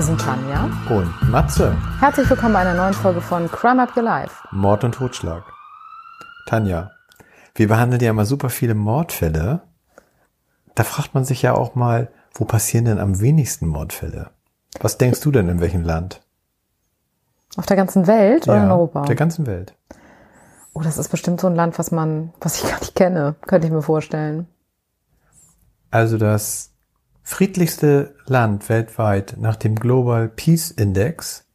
Wir sind Tanja und Matze. Herzlich willkommen bei einer neuen Folge von Crime Up Your Life. Mord und Totschlag. Tanja, wir behandeln ja mal super viele Mordfälle. Da fragt man sich ja auch mal, wo passieren denn am wenigsten Mordfälle? Was denkst du denn in welchem Land? Auf der ganzen Welt oder ja, in Europa? Auf der ganzen Welt. Oh, das ist bestimmt so ein Land, was man, was ich gar nicht kenne, könnte ich mir vorstellen. Also das friedlichste Land weltweit nach dem Global Peace Index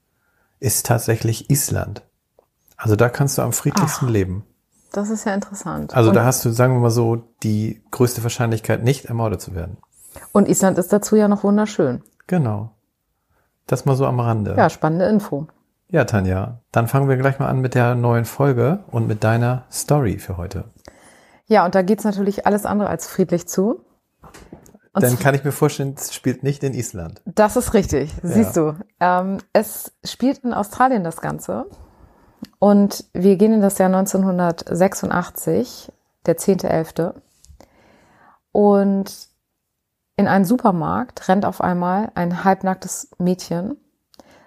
ist tatsächlich Island. Also da kannst du am friedlichsten Ach, leben. Das ist ja interessant. Also und, da hast du, sagen wir mal so, die größte Wahrscheinlichkeit, nicht ermordet zu werden. und Island ist dazu ja noch wunderschön. Genau. Das mal so am Rande. Ja, spannende Info. Ja, Tanja, dann fangen wir gleich mal an mit der neuen Folge und mit deiner Story für heute. Ja, und da geht's natürlich alles andere als friedlich zu. Und Dann kann ich mir vorstellen, es spielt nicht in Island. Das ist richtig, siehst du. Ähm, es spielt in Australien das Ganze. Und wir gehen in das Jahr 1986, der 10.11. Und in einen Supermarkt rennt auf einmal ein halbnacktes Mädchen,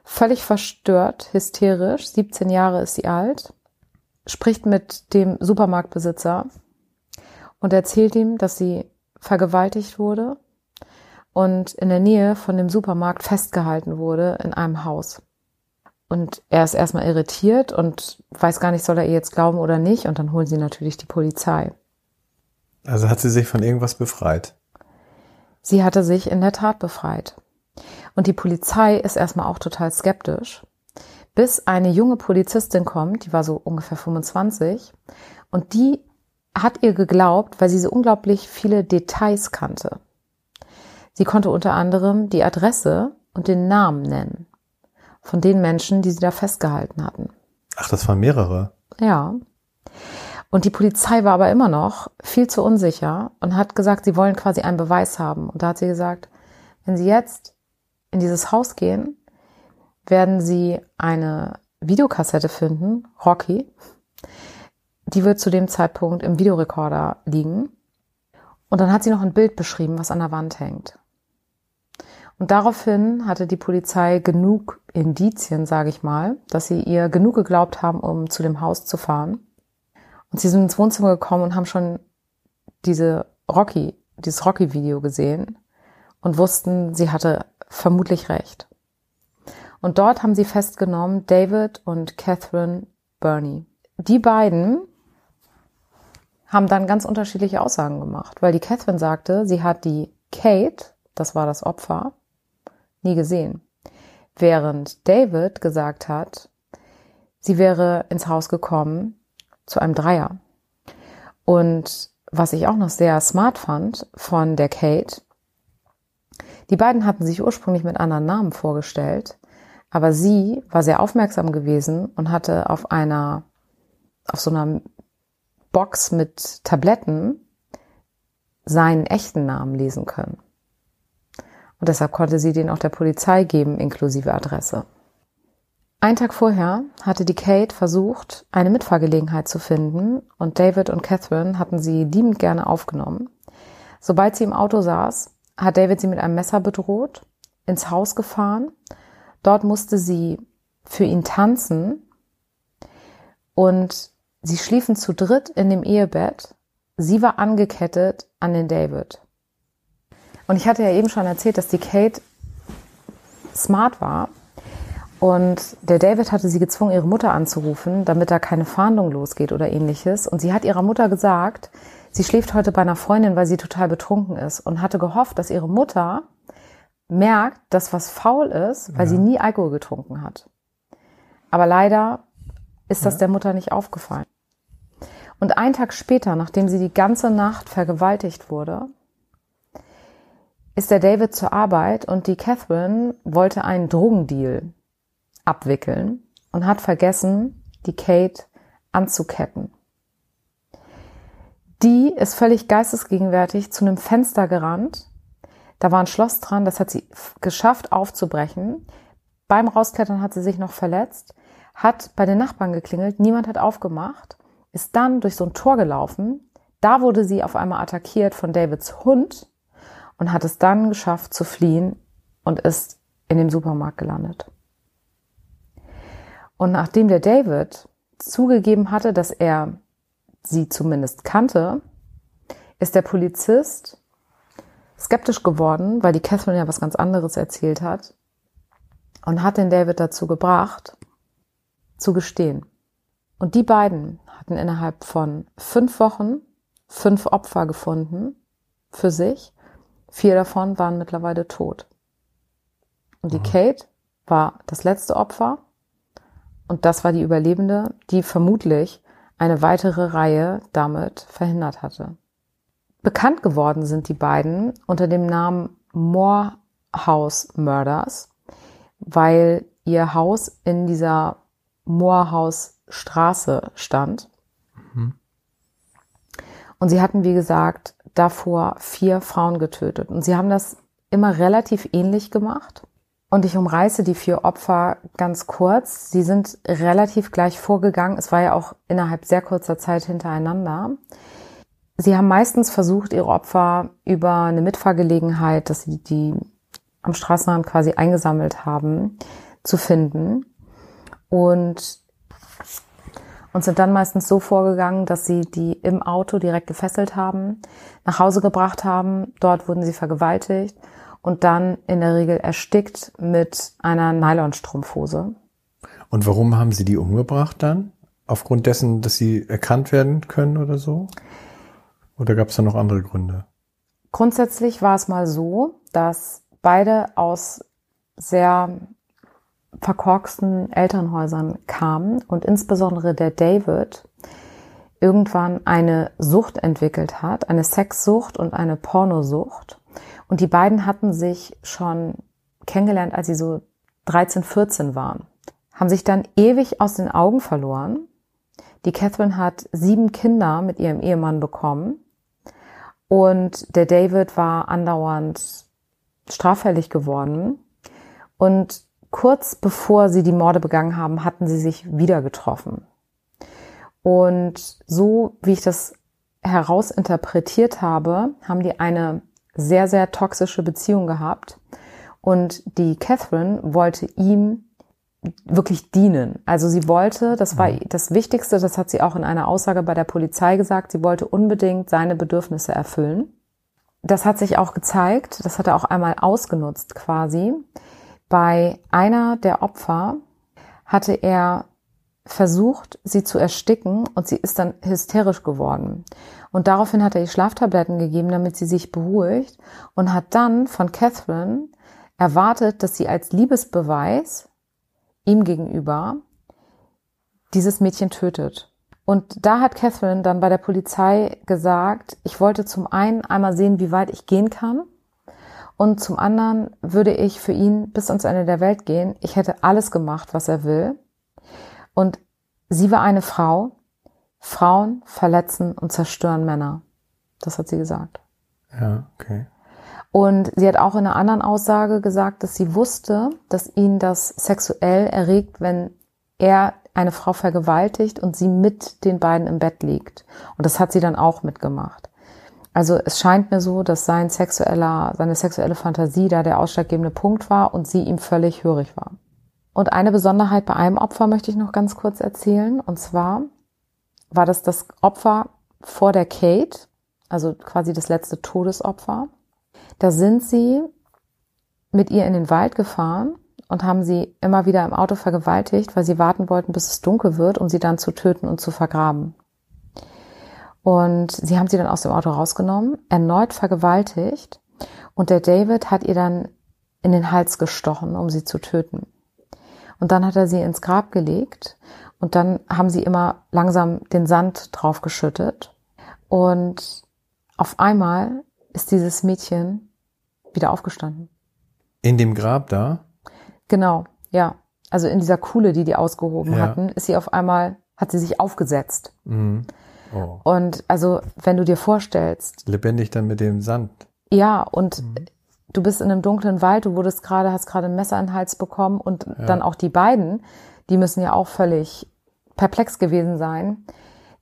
völlig verstört, hysterisch, 17 Jahre ist sie alt, spricht mit dem Supermarktbesitzer und erzählt ihm, dass sie vergewaltigt wurde und in der Nähe von dem Supermarkt festgehalten wurde in einem Haus. Und er ist erstmal irritiert und weiß gar nicht, soll er ihr jetzt glauben oder nicht. Und dann holen sie natürlich die Polizei. Also hat sie sich von irgendwas befreit. Sie hatte sich in der Tat befreit. Und die Polizei ist erstmal auch total skeptisch, bis eine junge Polizistin kommt, die war so ungefähr 25, und die hat ihr geglaubt, weil sie so unglaublich viele Details kannte. Sie konnte unter anderem die Adresse und den Namen nennen von den Menschen, die sie da festgehalten hatten. Ach, das waren mehrere. Ja. Und die Polizei war aber immer noch viel zu unsicher und hat gesagt, sie wollen quasi einen Beweis haben. Und da hat sie gesagt, wenn sie jetzt in dieses Haus gehen, werden sie eine Videokassette finden, Rocky. Die wird zu dem Zeitpunkt im Videorekorder liegen. Und dann hat sie noch ein Bild beschrieben, was an der Wand hängt. Und daraufhin hatte die Polizei genug Indizien, sage ich mal, dass sie ihr genug geglaubt haben, um zu dem Haus zu fahren. Und sie sind ins Wohnzimmer gekommen und haben schon diese Rocky, dieses Rocky-Video gesehen und wussten, sie hatte vermutlich recht. Und dort haben sie festgenommen David und Catherine Burney. Die beiden haben dann ganz unterschiedliche Aussagen gemacht, weil die Catherine sagte, sie hat die Kate, das war das Opfer, nie gesehen. Während David gesagt hat, sie wäre ins Haus gekommen zu einem Dreier. Und was ich auch noch sehr smart fand von der Kate, die beiden hatten sich ursprünglich mit anderen Namen vorgestellt, aber sie war sehr aufmerksam gewesen und hatte auf einer, auf so einer Box mit Tabletten seinen echten Namen lesen können. Und deshalb konnte sie den auch der Polizei geben, inklusive Adresse. Ein Tag vorher hatte die Kate versucht, eine Mitfahrgelegenheit zu finden und David und Catherine hatten sie liebend gerne aufgenommen. Sobald sie im Auto saß, hat David sie mit einem Messer bedroht, ins Haus gefahren. Dort musste sie für ihn tanzen und sie schliefen zu dritt in dem Ehebett. Sie war angekettet an den David. Und ich hatte ja eben schon erzählt, dass die Kate smart war. Und der David hatte sie gezwungen, ihre Mutter anzurufen, damit da keine Fahndung losgeht oder ähnliches. Und sie hat ihrer Mutter gesagt, sie schläft heute bei einer Freundin, weil sie total betrunken ist und hatte gehofft, dass ihre Mutter merkt, dass was faul ist, weil ja. sie nie Alkohol getrunken hat. Aber leider ist das ja. der Mutter nicht aufgefallen. Und einen Tag später, nachdem sie die ganze Nacht vergewaltigt wurde, ist der David zur Arbeit und die Catherine wollte einen Drogendeal abwickeln und hat vergessen, die Kate anzuketten. Die ist völlig geistesgegenwärtig zu einem Fenster gerannt. Da war ein Schloss dran, das hat sie geschafft aufzubrechen. Beim Rausklettern hat sie sich noch verletzt, hat bei den Nachbarn geklingelt, niemand hat aufgemacht, ist dann durch so ein Tor gelaufen. Da wurde sie auf einmal attackiert von Davids Hund und hat es dann geschafft zu fliehen und ist in dem Supermarkt gelandet. Und nachdem der David zugegeben hatte, dass er sie zumindest kannte, ist der Polizist skeptisch geworden, weil die Catherine ja was ganz anderes erzählt hat und hat den David dazu gebracht, zu gestehen. Und die beiden hatten innerhalb von fünf Wochen fünf Opfer gefunden für sich. Vier davon waren mittlerweile tot. Und die Kate war das letzte Opfer und das war die Überlebende, die vermutlich eine weitere Reihe damit verhindert hatte. Bekannt geworden sind die beiden unter dem Namen Morehouse Murders, weil ihr Haus in dieser Morehouse Straße stand. Mhm. Und sie hatten, wie gesagt, davor vier Frauen getötet. Und sie haben das immer relativ ähnlich gemacht. Und ich umreiße die vier Opfer ganz kurz. Sie sind relativ gleich vorgegangen. Es war ja auch innerhalb sehr kurzer Zeit hintereinander. Sie haben meistens versucht, ihre Opfer über eine Mitfahrgelegenheit, dass sie die am Straßenrand quasi eingesammelt haben, zu finden. Und und sind dann meistens so vorgegangen, dass sie die im Auto direkt gefesselt haben, nach Hause gebracht haben, dort wurden sie vergewaltigt und dann in der Regel erstickt mit einer Nylonstrumpfhose. Und warum haben sie die umgebracht dann? Aufgrund dessen, dass sie erkannt werden können oder so? Oder gab es da noch andere Gründe? Grundsätzlich war es mal so, dass beide aus sehr verkorksten Elternhäusern kamen und insbesondere der David irgendwann eine Sucht entwickelt hat, eine Sexsucht und eine Pornosucht. Und die beiden hatten sich schon kennengelernt, als sie so 13, 14 waren, haben sich dann ewig aus den Augen verloren. Die Catherine hat sieben Kinder mit ihrem Ehemann bekommen und der David war andauernd straffällig geworden. Und kurz bevor sie die Morde begangen haben, hatten sie sich wieder getroffen. Und so wie ich das herausinterpretiert habe, haben die eine sehr, sehr toxische Beziehung gehabt. Und die Catherine wollte ihm wirklich dienen. Also sie wollte, das war mhm. das Wichtigste, das hat sie auch in einer Aussage bei der Polizei gesagt, sie wollte unbedingt seine Bedürfnisse erfüllen. Das hat sich auch gezeigt, das hat er auch einmal ausgenutzt quasi. Bei einer der Opfer hatte er versucht, sie zu ersticken und sie ist dann hysterisch geworden. Und daraufhin hat er ihr Schlaftabletten gegeben, damit sie sich beruhigt und hat dann von Catherine erwartet, dass sie als Liebesbeweis ihm gegenüber dieses Mädchen tötet. Und da hat Catherine dann bei der Polizei gesagt, ich wollte zum einen einmal sehen, wie weit ich gehen kann und zum anderen würde ich für ihn bis ans Ende der Welt gehen. Ich hätte alles gemacht, was er will. Und sie war eine Frau. Frauen verletzen und zerstören Männer. Das hat sie gesagt. Ja, okay. Und sie hat auch in einer anderen Aussage gesagt, dass sie wusste, dass ihn das sexuell erregt, wenn er eine Frau vergewaltigt und sie mit den beiden im Bett liegt. Und das hat sie dann auch mitgemacht. Also es scheint mir so, dass sein sexueller, seine sexuelle Fantasie da der ausschlaggebende Punkt war und sie ihm völlig hörig war. Und eine Besonderheit bei einem Opfer möchte ich noch ganz kurz erzählen. Und zwar war das das Opfer vor der Kate, also quasi das letzte Todesopfer. Da sind sie mit ihr in den Wald gefahren und haben sie immer wieder im Auto vergewaltigt, weil sie warten wollten, bis es dunkel wird, um sie dann zu töten und zu vergraben. Und sie haben sie dann aus dem Auto rausgenommen, erneut vergewaltigt und der David hat ihr dann in den Hals gestochen, um sie zu töten. Und dann hat er sie ins Grab gelegt und dann haben sie immer langsam den Sand draufgeschüttet. Und auf einmal ist dieses Mädchen wieder aufgestanden. In dem Grab da? Genau, ja. Also in dieser Kuhle, die die ausgehoben ja. hatten, ist sie auf einmal, hat sie sich aufgesetzt. Mhm. Oh. Und also, wenn du dir vorstellst. Lebendig dann mit dem Sand. Ja, und mhm. du bist in einem dunklen Wald, du wurdest gerade, hast gerade ein Messer in den Hals bekommen und ja. dann auch die beiden, die müssen ja auch völlig perplex gewesen sein.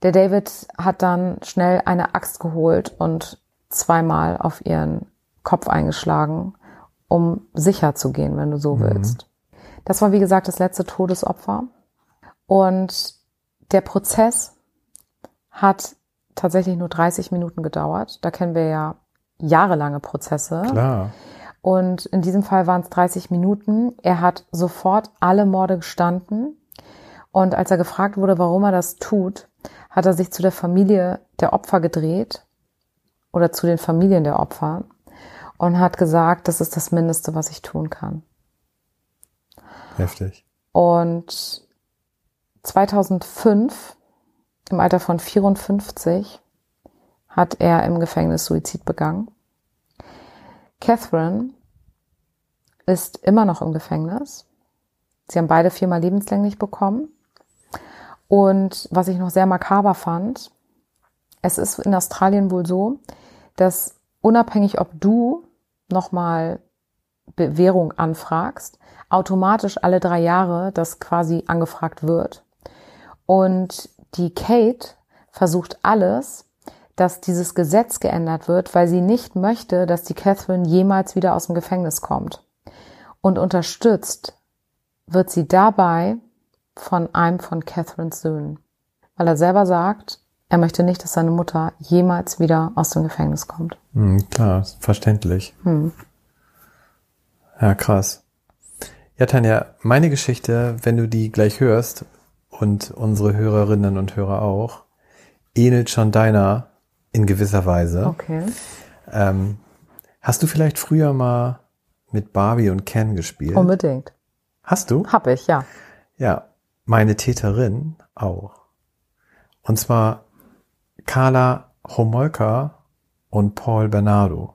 Der David hat dann schnell eine Axt geholt und zweimal auf ihren Kopf eingeschlagen um sicher zu gehen, wenn du so willst. Das war, wie gesagt, das letzte Todesopfer. Und der Prozess hat tatsächlich nur 30 Minuten gedauert. Da kennen wir ja jahrelange Prozesse. Klar. Und in diesem Fall waren es 30 Minuten. Er hat sofort alle Morde gestanden. Und als er gefragt wurde, warum er das tut, hat er sich zu der Familie der Opfer gedreht oder zu den Familien der Opfer und hat gesagt, das ist das Mindeste, was ich tun kann. Heftig. Und 2005, im Alter von 54, hat er im Gefängnis Suizid begangen. Catherine ist immer noch im Gefängnis. Sie haben beide viermal lebenslänglich bekommen. Und was ich noch sehr makaber fand, es ist in Australien wohl so, dass unabhängig, ob du nochmal Bewährung anfragst, automatisch alle drei Jahre das quasi angefragt wird. Und die Kate versucht alles, dass dieses Gesetz geändert wird, weil sie nicht möchte, dass die Catherine jemals wieder aus dem Gefängnis kommt. Und unterstützt wird sie dabei von einem von Catherines Söhnen, weil er selber sagt, er möchte nicht, dass seine Mutter jemals wieder aus dem Gefängnis kommt. Hm, klar, verständlich. Hm. Ja, krass. Ja, Tanja, meine Geschichte, wenn du die gleich hörst und unsere Hörerinnen und Hörer auch, ähnelt schon deiner in gewisser Weise. Okay. Ähm, hast du vielleicht früher mal mit Barbie und Ken gespielt? Unbedingt. Hast du? Hab ich, ja. Ja, meine Täterin auch. Und zwar Carla Homolka und Paul Bernardo.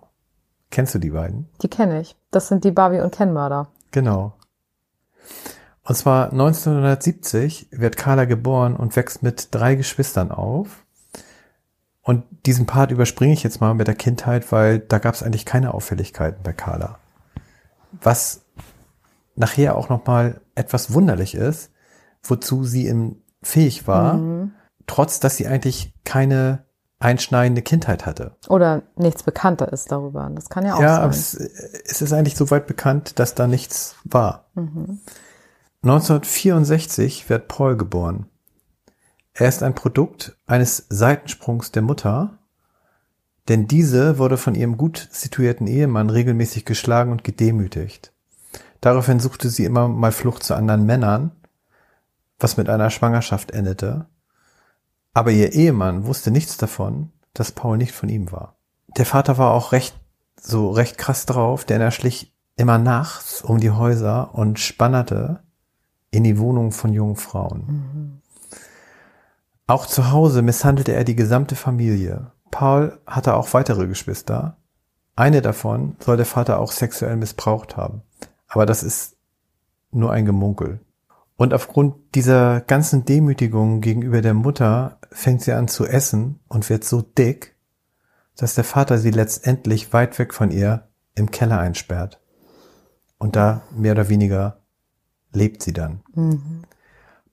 Kennst du die beiden? Die kenne ich. Das sind die Barbie- und Ken-Mörder. Genau. Und zwar 1970 wird Carla geboren und wächst mit drei Geschwistern auf. Und diesen Part überspringe ich jetzt mal mit der Kindheit, weil da gab es eigentlich keine Auffälligkeiten bei Carla. Was nachher auch nochmal etwas wunderlich ist, wozu sie im fähig war, Mhm. trotz dass sie eigentlich keine einschneidende Kindheit hatte. Oder nichts bekannter ist darüber. Das kann ja auch Ja, aber sein. es, es ist eigentlich soweit bekannt, dass da nichts war. Mhm. 1964 wird Paul geboren. Er ist ein Produkt eines Seitensprungs der Mutter, denn diese wurde von ihrem gut situierten Ehemann regelmäßig geschlagen und gedemütigt. Daraufhin suchte sie immer mal Flucht zu anderen Männern, was mit einer Schwangerschaft endete. Aber ihr Ehemann wusste nichts davon, dass Paul nicht von ihm war. Der Vater war auch recht, so recht krass drauf, denn er schlich immer nachts um die Häuser und spannerte in die Wohnung von jungen Frauen. Auch zu Hause misshandelte er die gesamte Familie. Paul hatte auch weitere Geschwister. Eine davon soll der Vater auch sexuell missbraucht haben. Aber das ist nur ein Gemunkel. Und aufgrund dieser ganzen Demütigung gegenüber der Mutter fängt sie an zu essen und wird so dick, dass der Vater sie letztendlich weit weg von ihr im Keller einsperrt. Und da mehr oder weniger lebt sie dann.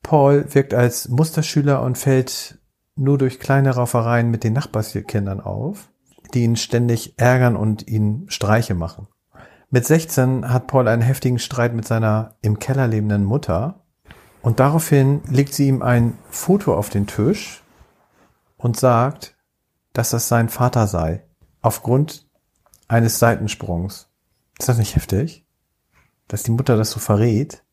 Paul wirkt als Musterschüler und fällt nur durch kleine Raufereien mit den Nachbarskindern auf, die ihn ständig ärgern und ihn Streiche machen. Mit 16 hat Paul einen heftigen Streit mit seiner im Keller lebenden Mutter und daraufhin legt sie ihm ein Foto auf den Tisch und sagt, dass das sein Vater sei, aufgrund eines Seitensprungs. Ist das nicht heftig? Dass die Mutter das so verrät?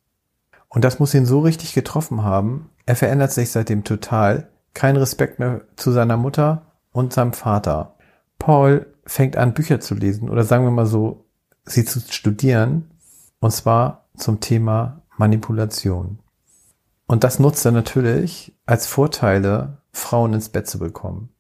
Und das muss ihn so richtig getroffen haben. Er verändert sich seitdem total. Kein Respekt mehr zu seiner Mutter und seinem Vater. Paul fängt an, Bücher zu lesen oder sagen wir mal so, sie zu studieren. Und zwar zum Thema Manipulation. Und das nutzt er natürlich als Vorteile, Frauen ins Bett zu bekommen.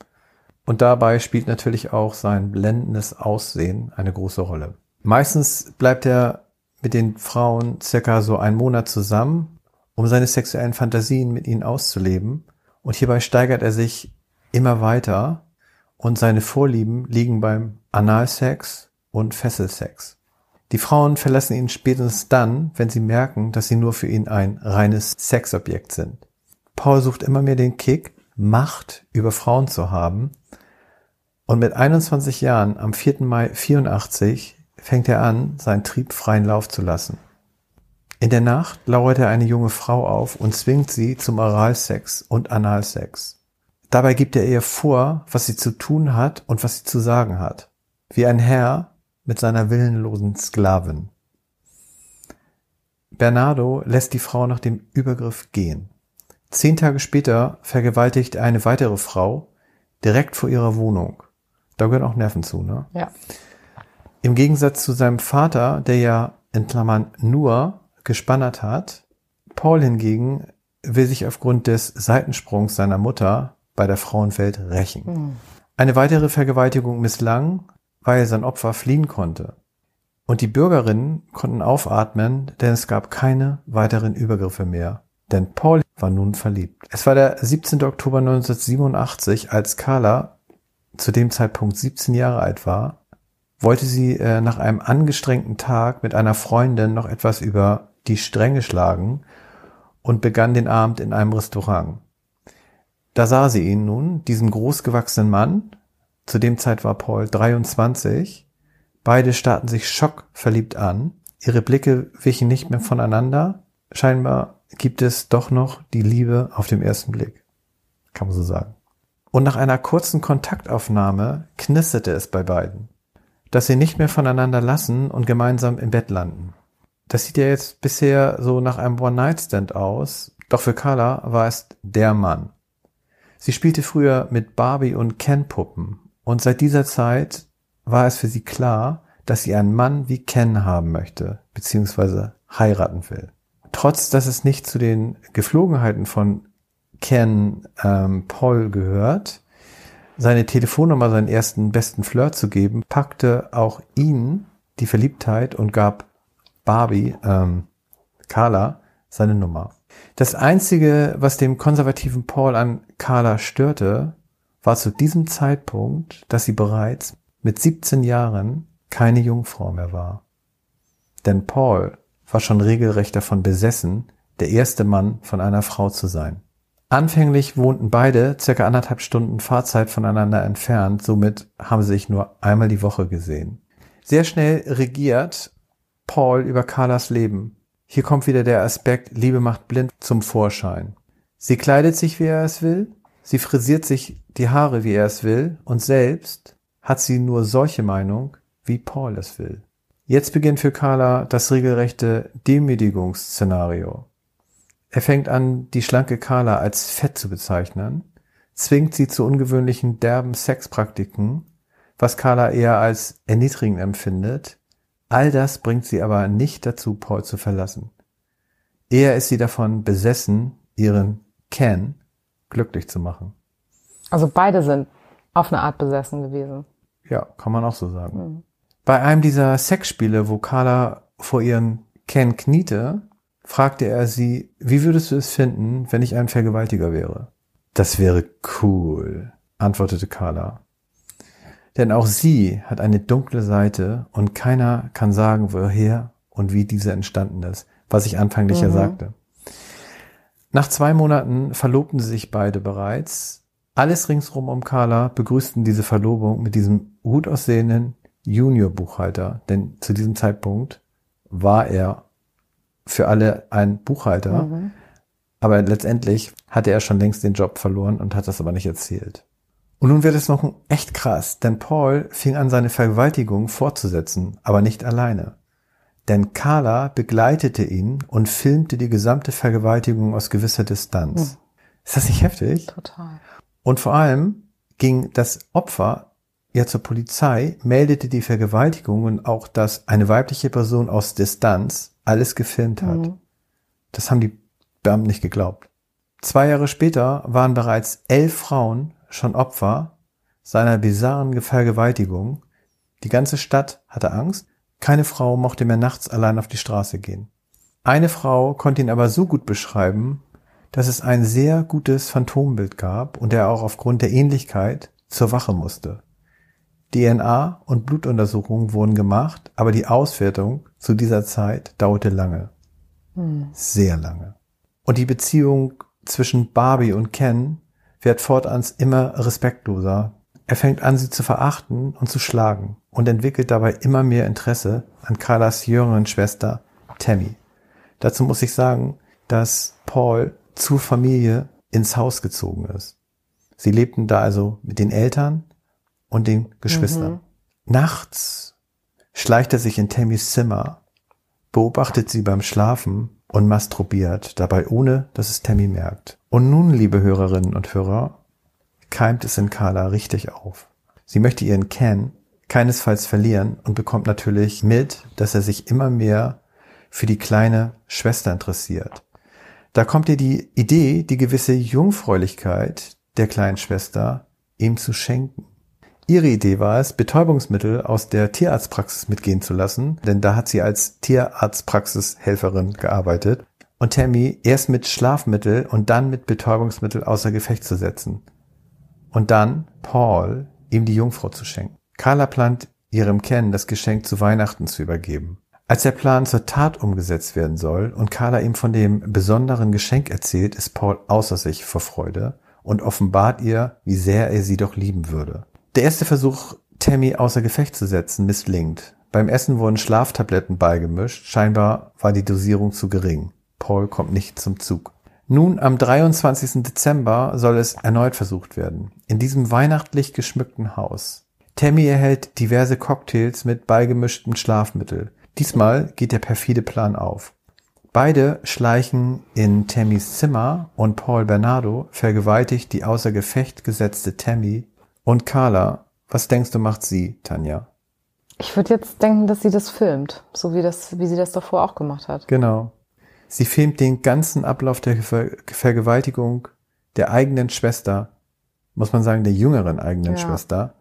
Und dabei spielt natürlich auch sein blendendes Aussehen eine große Rolle. Meistens bleibt er mit den Frauen circa so einen Monat zusammen, um seine sexuellen Fantasien mit ihnen auszuleben. Und hierbei steigert er sich immer weiter und seine Vorlieben liegen beim Analsex und Fesselsex. Die Frauen verlassen ihn spätestens dann, wenn sie merken, dass sie nur für ihn ein reines Sexobjekt sind. Paul sucht immer mehr den Kick, Macht über Frauen zu haben. Und mit 21 Jahren, am 4. Mai 84, fängt er an, seinen Trieb freien Lauf zu lassen. In der Nacht lauert er eine junge Frau auf und zwingt sie zum Oralsex und Analsex. Dabei gibt er ihr vor, was sie zu tun hat und was sie zu sagen hat. Wie ein Herr mit seiner willenlosen Sklavin. Bernardo lässt die Frau nach dem Übergriff gehen. Zehn Tage später vergewaltigt er eine weitere Frau direkt vor ihrer Wohnung. Da gehören auch Nerven zu, ne? Ja. Im Gegensatz zu seinem Vater, der ja in Klammern nur gespannert hat, Paul hingegen will sich aufgrund des Seitensprungs seiner Mutter bei der Frauenwelt rächen. Hm. Eine weitere Vergewaltigung misslang, weil sein Opfer fliehen konnte. Und die Bürgerinnen konnten aufatmen, denn es gab keine weiteren Übergriffe mehr. Denn Paul war nun verliebt. Es war der 17. Oktober 1987, als Carla zu dem Zeitpunkt 17 Jahre alt war, wollte sie äh, nach einem angestrengten Tag mit einer Freundin noch etwas über die Stränge schlagen und begann den Abend in einem Restaurant. Da sah sie ihn nun, diesen großgewachsenen Mann, zu dem Zeit war Paul 23, beide starrten sich schockverliebt an, ihre Blicke wichen nicht mehr voneinander, scheinbar gibt es doch noch die Liebe auf dem ersten Blick, kann man so sagen. Und nach einer kurzen Kontaktaufnahme knisterte es bei beiden, dass sie nicht mehr voneinander lassen und gemeinsam im Bett landen. Das sieht ja jetzt bisher so nach einem One-Night-Stand aus, doch für Carla war es der Mann. Sie spielte früher mit Barbie und Ken-Puppen und seit dieser Zeit war es für sie klar, dass sie einen Mann wie Ken haben möchte, beziehungsweise heiraten will. Trotz, dass es nicht zu den Geflogenheiten von Ken ähm, Paul gehört, seine Telefonnummer seinen ersten besten Flirt zu geben, packte auch ihn die Verliebtheit und gab Barbie, ähm, Carla, seine Nummer. Das Einzige, was dem konservativen Paul an Carla störte, war zu diesem Zeitpunkt, dass sie bereits mit 17 Jahren keine Jungfrau mehr war. Denn Paul war schon regelrecht davon besessen, der erste Mann von einer Frau zu sein. Anfänglich wohnten beide circa anderthalb Stunden Fahrzeit voneinander entfernt, somit haben sie sich nur einmal die Woche gesehen. Sehr schnell regiert Paul über Carlas Leben. Hier kommt wieder der Aspekt Liebe macht blind zum Vorschein. Sie kleidet sich, wie er es will, sie frisiert sich die Haare, wie er es will, und selbst hat sie nur solche Meinung, wie Paul es will. Jetzt beginnt für Carla das regelrechte Demütigungsszenario. Er fängt an, die schlanke Carla als fett zu bezeichnen, zwingt sie zu ungewöhnlichen derben Sexpraktiken, was Carla eher als erniedrigend empfindet, All das bringt sie aber nicht dazu, Paul zu verlassen. Eher ist sie davon besessen, ihren Ken glücklich zu machen. Also beide sind auf eine Art besessen gewesen. Ja, kann man auch so sagen. Mhm. Bei einem dieser Sexspiele, wo Carla vor ihren Ken kniete, fragte er sie, wie würdest du es finden, wenn ich ein Vergewaltiger wäre? Das wäre cool, antwortete Carla. Denn auch sie hat eine dunkle Seite und keiner kann sagen, woher und wie diese entstanden ist, was ich anfänglich mhm. ja sagte. Nach zwei Monaten verlobten sie sich beide bereits. Alles ringsrum um Carla begrüßten diese Verlobung mit diesem gut aussehenden Junior-Buchhalter, denn zu diesem Zeitpunkt war er für alle ein Buchhalter, mhm. aber letztendlich hatte er schon längst den Job verloren und hat das aber nicht erzählt. Und nun wird es noch echt krass, denn Paul fing an, seine Vergewaltigung fortzusetzen, aber nicht alleine. Denn Carla begleitete ihn und filmte die gesamte Vergewaltigung aus gewisser Distanz. Hm. Ist das nicht heftig? Total. Und vor allem ging das Opfer ja zur Polizei, meldete die Vergewaltigung und auch, dass eine weibliche Person aus Distanz alles gefilmt hat. Mhm. Das haben die Beamten nicht geglaubt. Zwei Jahre später waren bereits elf Frauen schon Opfer seiner bizarren Vergewaltigung. Die ganze Stadt hatte Angst. Keine Frau mochte mehr nachts allein auf die Straße gehen. Eine Frau konnte ihn aber so gut beschreiben, dass es ein sehr gutes Phantombild gab und er auch aufgrund der Ähnlichkeit zur Wache musste. DNA und Blutuntersuchungen wurden gemacht, aber die Auswertung zu dieser Zeit dauerte lange. Hm. Sehr lange. Und die Beziehung zwischen Barbie und Ken wird fortan immer respektloser. Er fängt an, sie zu verachten und zu schlagen und entwickelt dabei immer mehr Interesse an Carlas jüngeren Schwester Tammy. Dazu muss ich sagen, dass Paul zur Familie ins Haus gezogen ist. Sie lebten da also mit den Eltern und den Geschwistern. Mhm. Nachts schleicht er sich in Tammys Zimmer, beobachtet sie beim Schlafen und masturbiert, dabei ohne, dass es Tammy merkt. Und nun, liebe Hörerinnen und Hörer, keimt es in Carla richtig auf. Sie möchte ihren Ken keinesfalls verlieren und bekommt natürlich mit, dass er sich immer mehr für die kleine Schwester interessiert. Da kommt ihr die Idee, die gewisse Jungfräulichkeit der kleinen Schwester ihm zu schenken. Ihre Idee war es, Betäubungsmittel aus der Tierarztpraxis mitgehen zu lassen, denn da hat sie als Tierarztpraxishelferin gearbeitet und Tammy erst mit Schlafmittel und dann mit Betäubungsmittel außer Gefecht zu setzen. Und dann Paul ihm die Jungfrau zu schenken. Carla plant ihrem Ken das Geschenk zu Weihnachten zu übergeben. Als der Plan zur Tat umgesetzt werden soll und Carla ihm von dem besonderen Geschenk erzählt, ist Paul außer sich vor Freude und offenbart ihr, wie sehr er sie doch lieben würde. Der erste Versuch, Tammy außer Gefecht zu setzen, misslingt. Beim Essen wurden Schlaftabletten beigemischt. Scheinbar war die Dosierung zu gering. Paul kommt nicht zum Zug. Nun, am 23. Dezember soll es erneut versucht werden. In diesem weihnachtlich geschmückten Haus. Tammy erhält diverse Cocktails mit beigemischtem Schlafmittel. Diesmal geht der perfide Plan auf. Beide schleichen in Tammys Zimmer und Paul Bernardo vergewaltigt die außer Gefecht gesetzte Tammy und Carla, was denkst du, macht sie, Tanja? Ich würde jetzt denken, dass sie das filmt, so wie das, wie sie das davor auch gemacht hat. Genau. Sie filmt den ganzen Ablauf der Ver Vergewaltigung der eigenen Schwester, muss man sagen, der jüngeren eigenen ja. Schwester.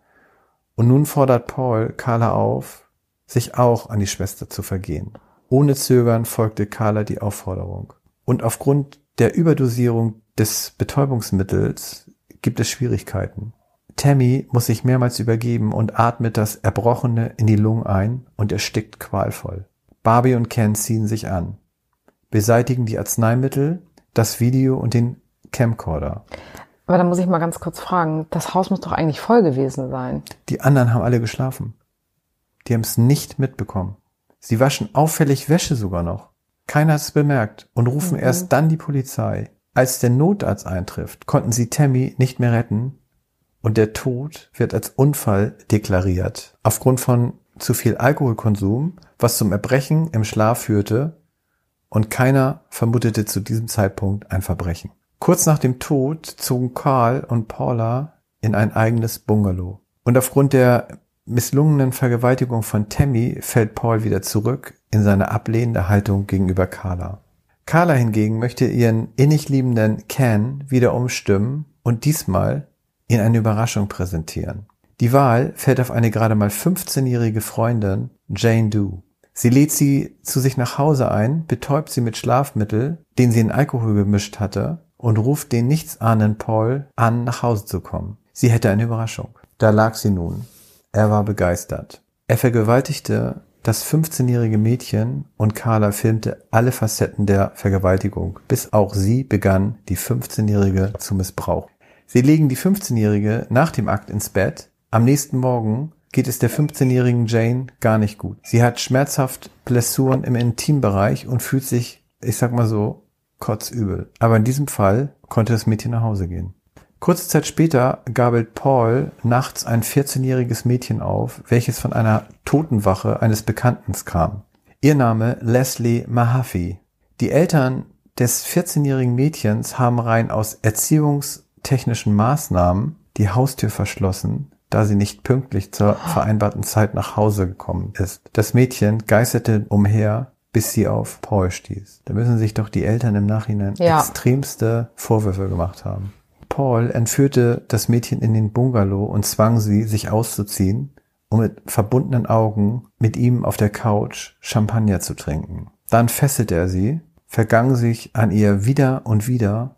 Und nun fordert Paul Carla auf, sich auch an die Schwester zu vergehen. Ohne Zögern folgte Carla die Aufforderung. Und aufgrund der Überdosierung des Betäubungsmittels gibt es Schwierigkeiten. Tammy muss sich mehrmals übergeben und atmet das Erbrochene in die Lungen ein und erstickt qualvoll. Barbie und Ken ziehen sich an, beseitigen die Arzneimittel, das Video und den Camcorder. Aber da muss ich mal ganz kurz fragen, das Haus muss doch eigentlich voll gewesen sein. Die anderen haben alle geschlafen. Die haben es nicht mitbekommen. Sie waschen auffällig Wäsche sogar noch. Keiner hat es bemerkt und rufen mhm. erst dann die Polizei. Als der Notarzt eintrifft, konnten sie Tammy nicht mehr retten und der Tod wird als Unfall deklariert. Aufgrund von zu viel Alkoholkonsum, was zum Erbrechen im Schlaf führte und keiner vermutete zu diesem Zeitpunkt ein Verbrechen. Kurz nach dem Tod zogen Carl und Paula in ein eigenes Bungalow. Und aufgrund der misslungenen Vergewaltigung von Tammy fällt Paul wieder zurück in seine ablehnende Haltung gegenüber Carla. Carla hingegen möchte ihren innig liebenden Ken wieder umstimmen und diesmal ihn eine Überraschung präsentieren. Die Wahl fällt auf eine gerade mal 15-jährige Freundin, Jane Doe. Sie lädt sie zu sich nach Hause ein, betäubt sie mit Schlafmittel, den sie in Alkohol gemischt hatte, und ruft den nichtsahnenden Paul an, nach Hause zu kommen. Sie hätte eine Überraschung. Da lag sie nun. Er war begeistert. Er vergewaltigte das 15-jährige Mädchen und Carla filmte alle Facetten der Vergewaltigung, bis auch sie begann, die 15-jährige zu missbrauchen. Sie legen die 15-Jährige nach dem Akt ins Bett. Am nächsten Morgen geht es der 15-jährigen Jane gar nicht gut. Sie hat schmerzhaft Blessuren im Intimbereich und fühlt sich, ich sag mal so, kotzübel. Aber in diesem Fall konnte das Mädchen nach Hause gehen. Kurze Zeit später gabelt Paul nachts ein 14-jähriges Mädchen auf, welches von einer Totenwache eines Bekannten kam. Ihr Name Leslie Mahaffey. Die Eltern des 14-jährigen Mädchens haben rein aus Erziehungs- technischen Maßnahmen die Haustür verschlossen, da sie nicht pünktlich zur vereinbarten Zeit nach Hause gekommen ist. Das Mädchen geisterte umher, bis sie auf Paul stieß. Da müssen sich doch die Eltern im Nachhinein ja. extremste Vorwürfe gemacht haben. Paul entführte das Mädchen in den Bungalow und zwang sie, sich auszuziehen, um mit verbundenen Augen mit ihm auf der Couch Champagner zu trinken. Dann fesselte er sie, vergang sich an ihr wieder und wieder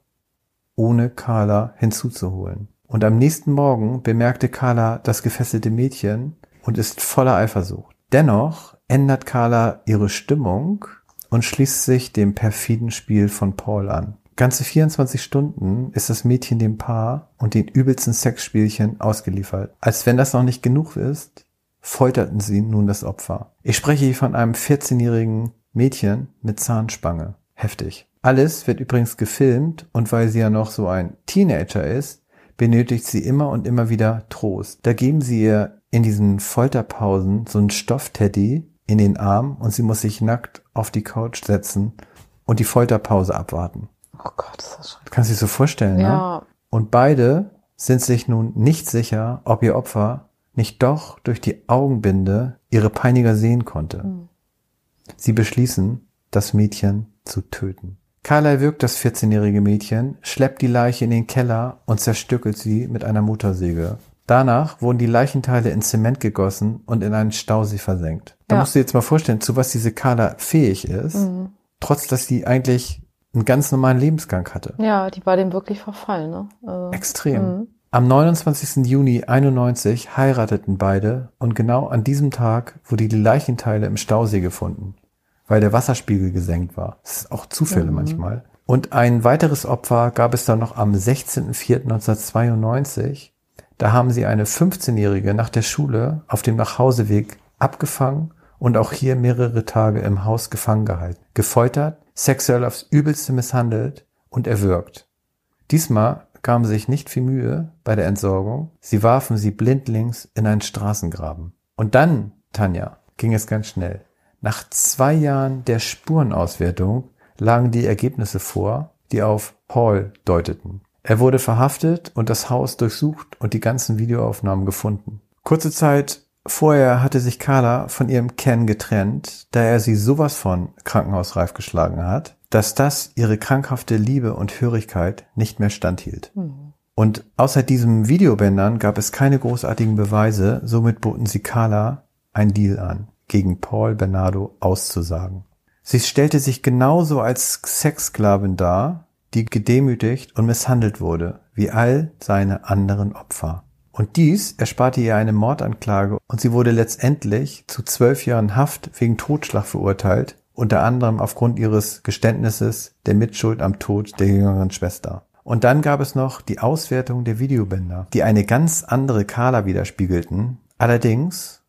ohne Carla hinzuzuholen. Und am nächsten Morgen bemerkte Carla das gefesselte Mädchen und ist voller Eifersucht. Dennoch ändert Carla ihre Stimmung und schließt sich dem perfiden Spiel von Paul an. Ganze 24 Stunden ist das Mädchen dem Paar und den übelsten Sexspielchen ausgeliefert. Als wenn das noch nicht genug ist, folterten sie nun das Opfer. Ich spreche hier von einem 14-jährigen Mädchen mit Zahnspange. Heftig. Alles wird übrigens gefilmt und weil sie ja noch so ein Teenager ist, benötigt sie immer und immer wieder Trost. Da geben sie ihr in diesen Folterpausen so einen Stoffteddy in den Arm und sie muss sich nackt auf die Couch setzen und die Folterpause abwarten. Oh Gott, ist das schrecklich. Kannst du dir so vorstellen, Ja. ne? Und beide sind sich nun nicht sicher, ob ihr Opfer nicht doch durch die Augenbinde ihre Peiniger sehen konnte. Sie beschließen, das Mädchen zu töten. Carla erwürgt das 14-jährige Mädchen, schleppt die Leiche in den Keller und zerstückelt sie mit einer Motorsäge. Danach wurden die Leichenteile in Zement gegossen und in einen Stausee versenkt. Da Ja. musst du dir jetzt mal vorstellen, zu was diese Carla fähig ist, trotz dass sie eigentlich einen ganz normalen Lebensgang hatte. Ja, die war dem wirklich verfallen, ne? Also, Extrem. Am 29. Juni 91 heirateten beide und genau an diesem Tag wurde die Leichenteile im Stausee gefunden, weil der Wasserspiegel gesenkt war. Das ist auch Zufälle manchmal. Und ein weiteres Opfer gab es dann noch am 16.04.1992. Da haben sie eine 15-Jährige nach der Schule auf dem Nachhauseweg abgefangen und auch hier mehrere Tage im Haus gefangen gehalten, gefoltert, sexuell aufs Übelste misshandelt und erwürgt. Diesmal gaben sie sich nicht viel Mühe bei der Entsorgung. Sie warfen sie blindlings in einen Straßengraben. Und dann, Tanja, ging es ganz schnell. Nach zwei Jahren der Spurenauswertung lagen die Ergebnisse vor, die auf Paul deuteten. Er wurde verhaftet und das Haus durchsucht und die ganzen Videoaufnahmen gefunden. Kurze Zeit vorher hatte sich Carla von ihrem Ken getrennt, da er sie sowas von krankenhausreif geschlagen hat, dass das ihre krankhafte Liebe und Hörigkeit nicht mehr standhielt. Und außer diesem Videobändern gab es keine großartigen Beweise, somit boten sie Carla ein Deal an, gegen Paul Bernardo auszusagen. Sie stellte sich genauso als Sexsklavin dar, die gedemütigt und misshandelt wurde, wie all seine anderen Opfer. Und dies ersparte ihr eine Mordanklage und sie wurde letztendlich zu zwölf Jahren Haft wegen Totschlag verurteilt, unter anderem aufgrund ihres Geständnisses der Mitschuld am Tod der jüngeren Schwester. Und dann gab es noch die Auswertung der Videobänder, die eine ganz andere Carla widerspiegelten. Allerdings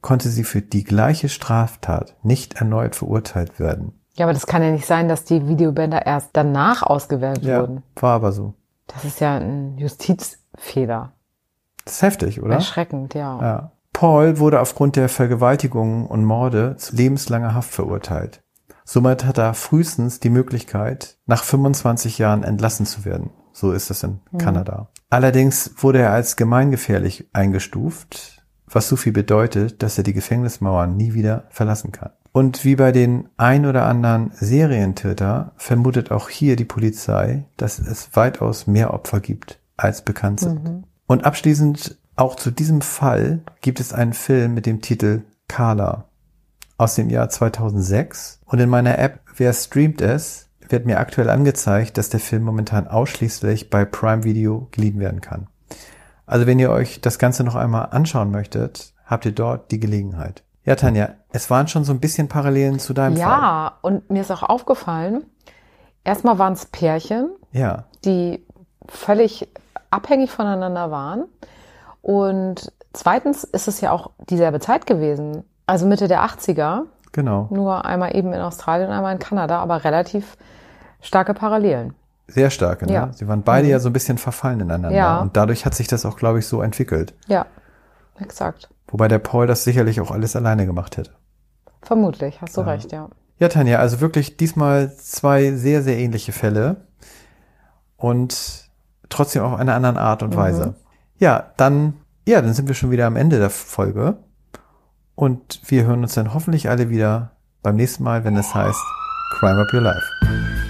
konnte sie für die gleiche Straftat nicht erneut verurteilt werden. Ja, aber das kann ja nicht sein, dass die Videobänder erst danach ausgewertet wurden. war aber so. Das ist ja ein Justizfehler. Das ist heftig, oder? Erschreckend, ja. Ja. Paul wurde aufgrund der Vergewaltigungen und Morde zu lebenslanger Haft verurteilt. Somit hat er frühestens die Möglichkeit, nach 25 Jahren entlassen zu werden. So ist es in Kanada. Allerdings wurde er als gemeingefährlich eingestuft, was so viel bedeutet, dass er die Gefängnismauern nie wieder verlassen kann. Und wie bei den ein oder anderen Serientäter vermutet auch hier die Polizei, dass es weitaus mehr Opfer gibt, als bekannt sind. Und abschließend auch zu diesem Fall gibt es einen Film mit dem Titel Carla aus dem Jahr 2006. Und in meiner App Wer streamt es wird mir aktuell angezeigt, dass der Film momentan ausschließlich bei Prime Video geliehen werden kann. Also wenn ihr euch das Ganze noch einmal anschauen möchtet, habt ihr dort die Gelegenheit. Ja, Tanja, es waren schon so ein bisschen Parallelen zu deinem Fall. Ja, und mir ist auch aufgefallen, erstmal waren es Pärchen, Ja, die völlig abhängig voneinander waren. Und zweitens ist es ja auch dieselbe Zeit gewesen. Also Mitte der 80er, genau. nur einmal eben in Australien, einmal in Kanada, aber relativ starke Parallelen. Sehr starke, ne? Ja. Sie waren beide ja so ein bisschen verfallen ineinander. Ja. Und dadurch hat sich das auch, glaube ich, so entwickelt. Ja, exakt. Wobei der Paul das sicherlich auch alles alleine gemacht hätte. Vermutlich, hast du Ja. recht, ja. Ja, Tanja, also wirklich diesmal zwei sehr, sehr ähnliche Fälle und trotzdem auf einer anderen Art und Weise. Ja, dann, ja, dann sind wir schon wieder am Ende der Folge und wir hören uns dann hoffentlich alle wieder beim nächsten Mal, wenn es heißt Crime Up Your Life.